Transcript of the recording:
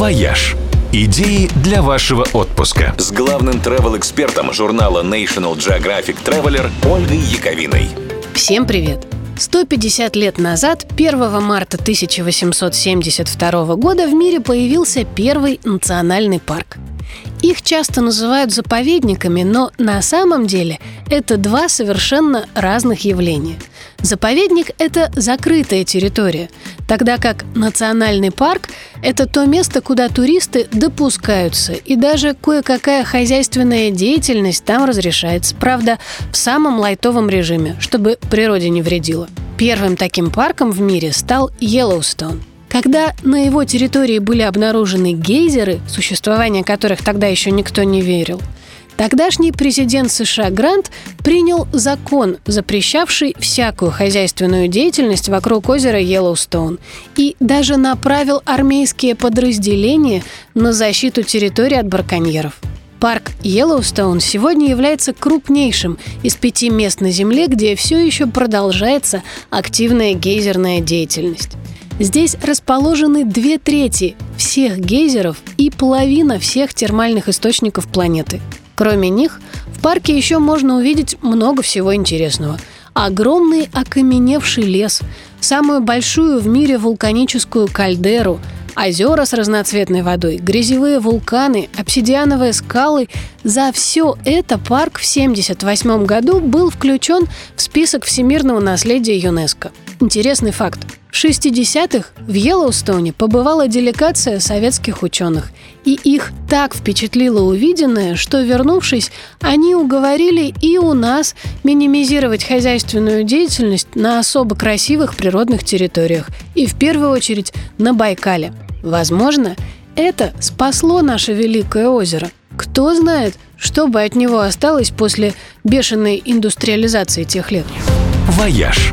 «Вояж». Идеи для вашего отпуска. С главным travel-экспертом журнала National Geographic Traveler Ольгой Яковиной. Всем привет! 150 лет назад, 1 марта 1872 года, в мире появился первый национальный парк. Их часто называют заповедниками, но на самом деле это два совершенно разных явления. Заповедник – это закрытая территория, тогда как национальный парк – это то место, куда туристы допускаются, и даже кое-какая хозяйственная деятельность там разрешается, правда, в самом лайтовом режиме, чтобы природе не вредило. Первым таким парком в мире стал Йеллоустоун. Когда на его территории были обнаружены гейзеры, существование которых тогда еще никто не верил, Тогдашний президент США Грант принял закон, запрещавший всякую хозяйственную деятельность вокруг озера Йеллоустоун и даже направил армейские подразделения на защиту территории от браконьеров. Парк Йеллоустоун сегодня является крупнейшим из пяти мест на Земле, где все еще продолжается активная гейзерная деятельность. Здесь расположены две трети всех гейзеров и половина всех термальных источников планеты. Кроме них, в парке еще можно увидеть много всего интересного. Огромный окаменевший лес, самую большую в мире вулканическую кальдеру, озера с разноцветной водой, грязевые вулканы, обсидиановые скалы. За все это парк в 1978 году был включен в список всемирного наследия ЮНЕСКО. Интересный факт. В 60-х в Йеллоустоне побывала делегация советских ученых, и их так впечатлило увиденное, что, вернувшись, они уговорили и у нас минимизировать хозяйственную деятельность на особо красивых природных территориях, и в первую очередь на Байкале. Возможно, это спасло наше великое озеро. Кто знает, что бы от него осталось после бешеной индустриализации тех лет. «Вояж»